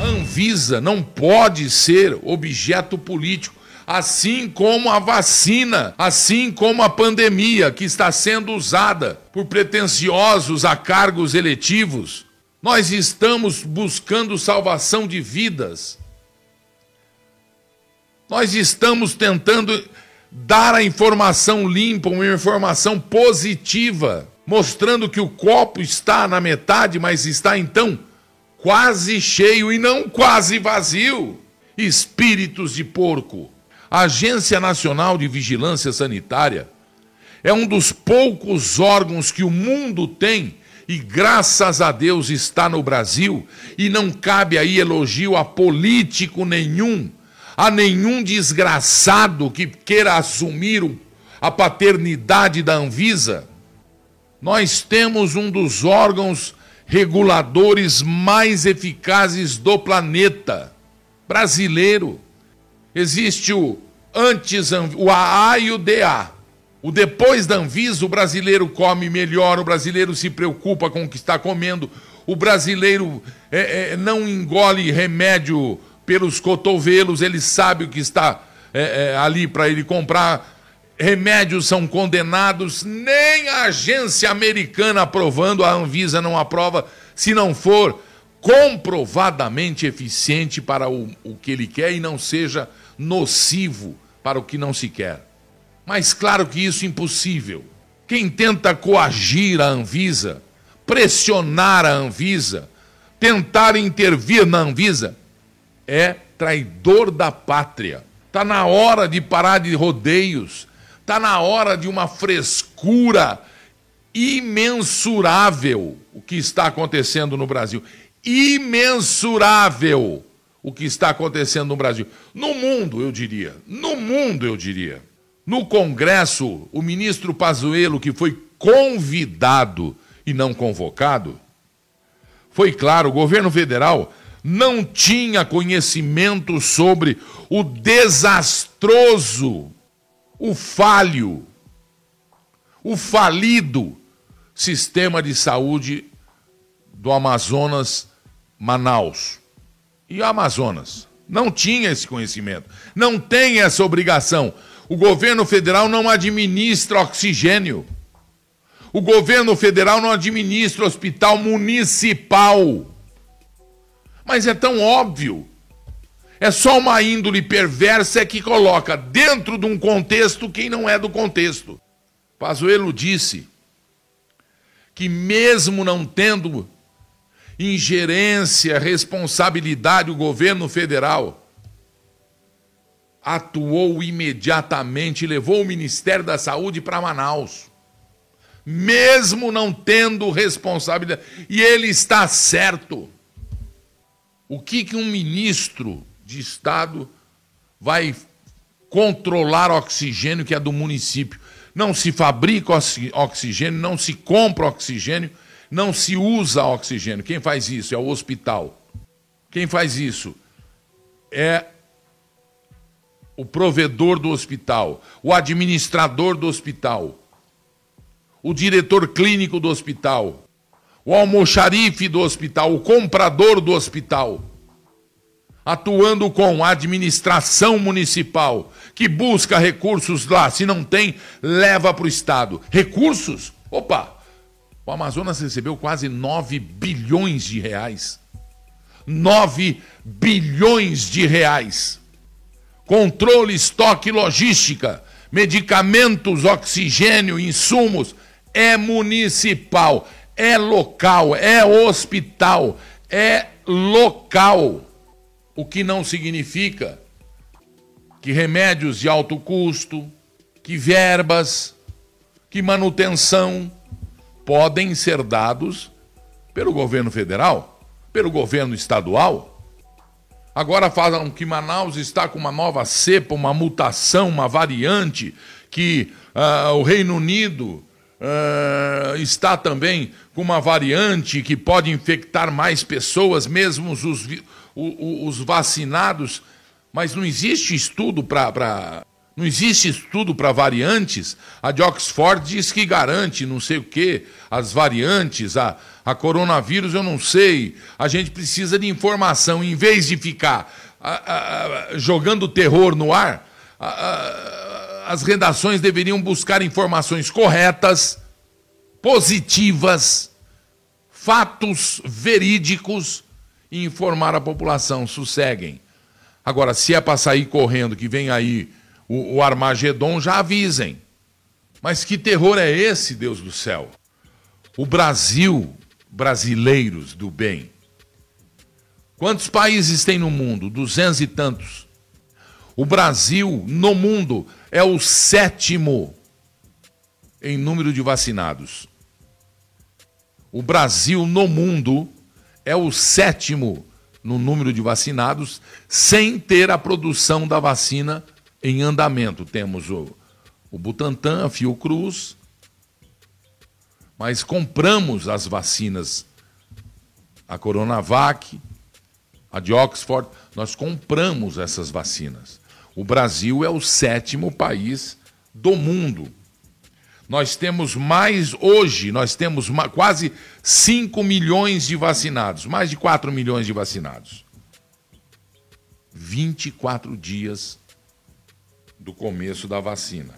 A Anvisa não pode ser objeto político assim como a vacina, assim como a pandemia que está sendo usada por pretensiosos a cargos eletivos. Nós estamos buscando salvação de vidas. Nós estamos tentando dar a informação limpa, uma informação positiva, mostrando que o copo está na metade, mas está então quase cheio e não quase vazio. Espíritos de porco. A Agência Nacional de Vigilância Sanitária é um dos poucos órgãos que o mundo tem e graças a Deus está no Brasil e não cabe aí elogio a político nenhum, a nenhum desgraçado que queira assumir a paternidade da Anvisa. Nós temos um dos órgãos reguladores mais eficazes do planeta brasileiro. Existe o antes o AA e o DA. O depois da Anvisa, o brasileiro come melhor, o brasileiro se preocupa com o que está comendo, o brasileiro é, é, não engole remédio pelos cotovelos, ele sabe o que está é, é ali para ele comprar. Remédios são condenados, nem a agência americana aprovando, a Anvisa não aprova, se não for comprovadamente eficiente para o, o que ele quer e não seja nocivo para o que não se quer. Mas claro que isso é impossível. Quem tenta coagir a Anvisa, pressionar a Anvisa, tentar intervir na Anvisa, é traidor da pátria. Está na hora de parar de rodeios, está na hora de uma frescura imensurável o que está acontecendo no Brasil. Imensurável o que está acontecendo no Brasil. No mundo, eu diria. No mundo, eu diria. No Congresso, o ministro Pazuello, que foi convidado e não convocado, foi claro, o governo federal não tinha conhecimento sobre o desastroso, o falho, o falido sistema de saúde do Amazonas, Manaus e o Amazonas. Não tinha esse conhecimento, não tem essa obrigação. O governo federal não administra oxigênio. O governo federal não administra hospital municipal. Mas é tão óbvio. É só uma índole perversa que coloca dentro de um contexto quem não é do contexto. Pazuello disse que mesmo não tendo ingerência, responsabilidade, o governo federal atuou imediatamente levou o Ministério da Saúde para Manaus. Mesmo não tendo responsabilidade. E ele está certo. O que, que um ministro de Estado vai controlar oxigênio que é do município? Não se fabrica oxigênio, não se compra oxigênio, não se usa oxigênio. Quem faz isso? É o hospital. Quem faz isso? É o provedor do hospital, o administrador do hospital, o diretor clínico do hospital, o almoxarife do hospital, o comprador do hospital, atuando com a administração municipal, que busca recursos lá. Se não tem, leva para o Estado. Recursos? Opa! O Amazonas recebeu quase 9 bilhões de reais. 9 bilhões de reais. Controle, estoque, logística, medicamentos, oxigênio, insumos. É municipal, é local, é hospital, é local. O que não significa que remédios de alto custo, que verbas, que manutenção podem ser dados pelo governo federal, pelo governo estadual. Agora falam que Manaus está com uma nova cepa, uma mutação, uma variante, que uh, o Reino Unido uh, está também com uma variante que pode infectar mais pessoas, mesmo os, os, os vacinados. Mas não existe estudo para Não existe estudo para variantes. A de Oxford diz que garante não sei o quê, as variantes, a, a coronavírus eu não sei. A gente precisa de informação. Em vez de ficar a, a, jogando terror no ar, as redações deveriam buscar informações corretas, positivas, fatos verídicos e informar a população. Sosseguem. Agora, se é para sair correndo, que vem aí o, o Armagedon, já avisem. Mas que terror é esse, Deus do céu? O Brasil, brasileiros do bem. Quantos países tem no mundo? Duzentos e tantos. O Brasil, no mundo, é o sétimo em número de vacinados. O Brasil, no mundo, é o sétimo no número de vacinados, sem ter a produção da vacina em andamento. Temos o, o Butantan, a Fiocruz, mas compramos as vacinas, a Coronavac, a de Oxford, nós compramos essas vacinas. O Brasil é o sétimo país do mundo. Nós temos mais, hoje, nós temos quase 5 milhões de vacinados, mais de 4 milhões de vacinados. 24 dias do começo da vacina.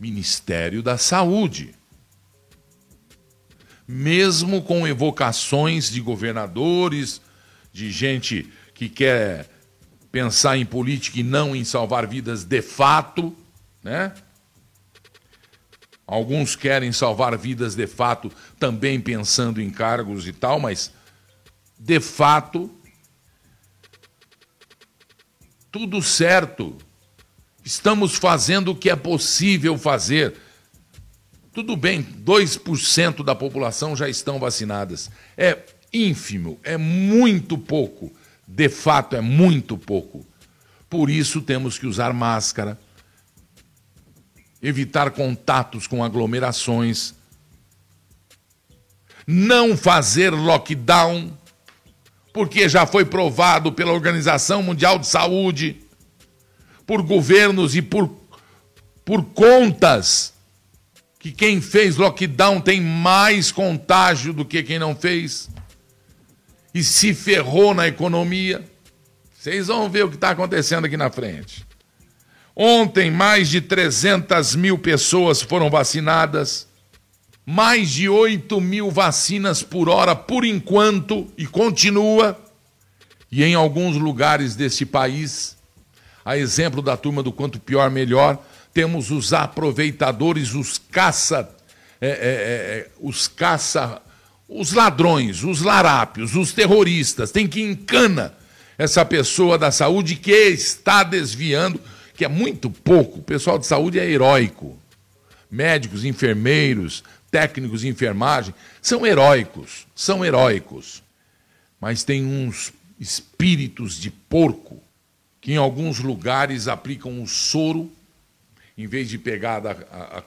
Ministério da Saúde. Mesmo com evocações de governadores, de gente que quer pensar em política e não em salvar vidas de fato, né? Alguns querem salvar vidas de fato, também pensando em cargos e tal, mas de fato tudo certo. Estamos fazendo o que é possível fazer. Tudo bem, 2% da população já estão vacinadas. É ínfimo, é muito pouco. De fato, é muito pouco. Por isso temos que usar máscara, evitar contatos com aglomerações, não fazer lockdown porque já foi provado pela Organização Mundial de Saúde, por governos e por, por contas, que quem fez lockdown tem mais contágio do que quem não fez e se ferrou na economia. Vocês vão ver o que está acontecendo aqui na frente. Ontem, mais de 300 mil pessoas foram vacinadas mais de 8 mil vacinas por hora por enquanto e continua. E em alguns lugares desse país, a exemplo da turma do quanto pior, melhor, temos os aproveitadores, os caça, é, é, é, é os caça, os ladrões, os larápios, os terroristas. Tem que encana essa pessoa da saúde que está desviando, que é muito pouco. O pessoal de saúde é heróico. Médicos, enfermeiros, técnicos de enfermagem, são heróicos, são heróicos. Mas tem uns espíritos de porco que em alguns lugares aplicam o soro, em vez de pegar a, a,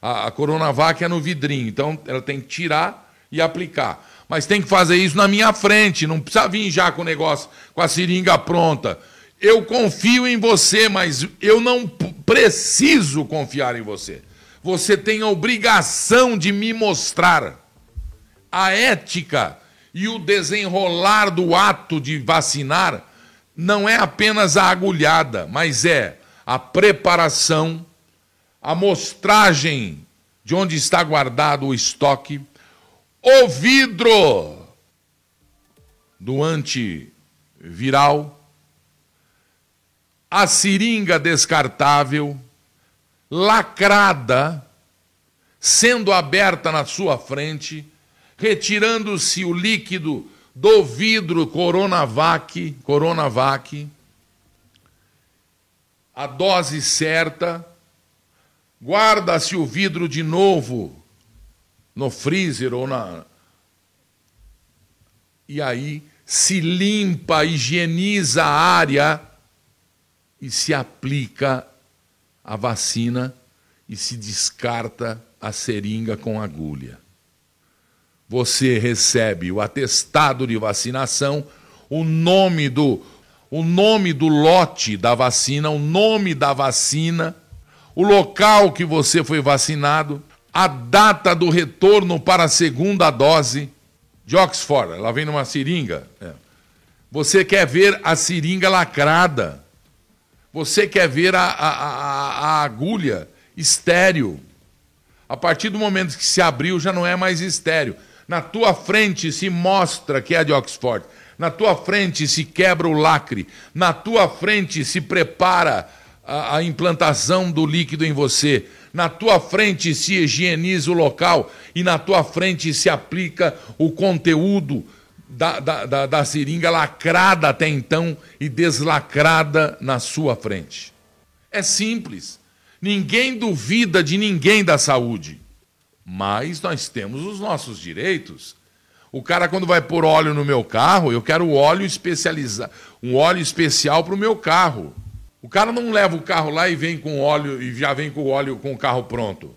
a, a Coronavac é no vidrinho. Então ela tem que tirar e aplicar. Mas tem que fazer isso na minha frente, não precisa vir já com o negócio, com a seringa pronta. Eu confio em você, mas eu não preciso confiar em você. Você tem a obrigação de me mostrar a ética e o desenrolar do ato de vacinar não é apenas a agulhada, mas é a preparação, a mostragem de onde está guardado o estoque, o vidro do antiviral, a seringa descartável lacrada, sendo aberta na sua frente, retirando-se o líquido do vidro Coronavac, Coronavac, a dose certa, guarda-se o vidro de novo no freezer ou na. E aí se limpa, higieniza a área e se aplica a vacina e se descarta a seringa com agulha. Você recebe o atestado de vacinação, o nome do o nome do lote da vacina, o nome da vacina, o local que você foi vacinado, a data do retorno para a segunda dose de Oxford. Ela vem numa seringa. É. Você quer ver a seringa lacrada. Você quer ver a, a, a, a agulha estéreo. A partir do momento que se abriu, já não é mais estéreo. Na tua frente se mostra que é de Oxford. Na tua frente se quebra o lacre. Na tua frente se prepara a, a implantação do líquido em você. Na tua frente se higieniza o local. E na tua frente se aplica o conteúdo da, da, da, da seringa lacrada até então e deslacrada na sua frente. É simples. Ninguém duvida de ninguém da saúde. Mas nós temos os nossos direitos. O cara, quando vai pôr óleo no meu carro, eu quero óleo especializado, um óleo especial para o meu carro. O cara não leva o carro lá e vem com óleo e já vem com o óleo com o carro pronto.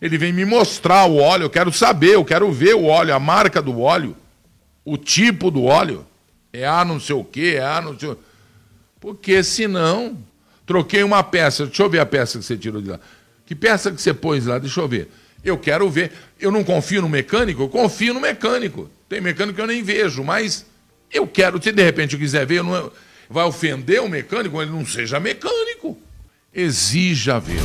Ele vem me mostrar o óleo, eu quero saber, eu quero ver o óleo, a marca do óleo o tipo do óleo. É A não sei o quê, é A não sei o... Porque senão, troquei uma peça, deixa eu ver a peça que você tirou de lá. Que peça que você pôs lá? Deixa eu ver. Eu quero ver. Eu não confio no mecânico? Eu confio no mecânico. Tem mecânico que eu nem vejo, mas eu quero, se de repente eu quiser ver, eu não, vai ofender o mecânico, ele não seja mecânico. Exija ver.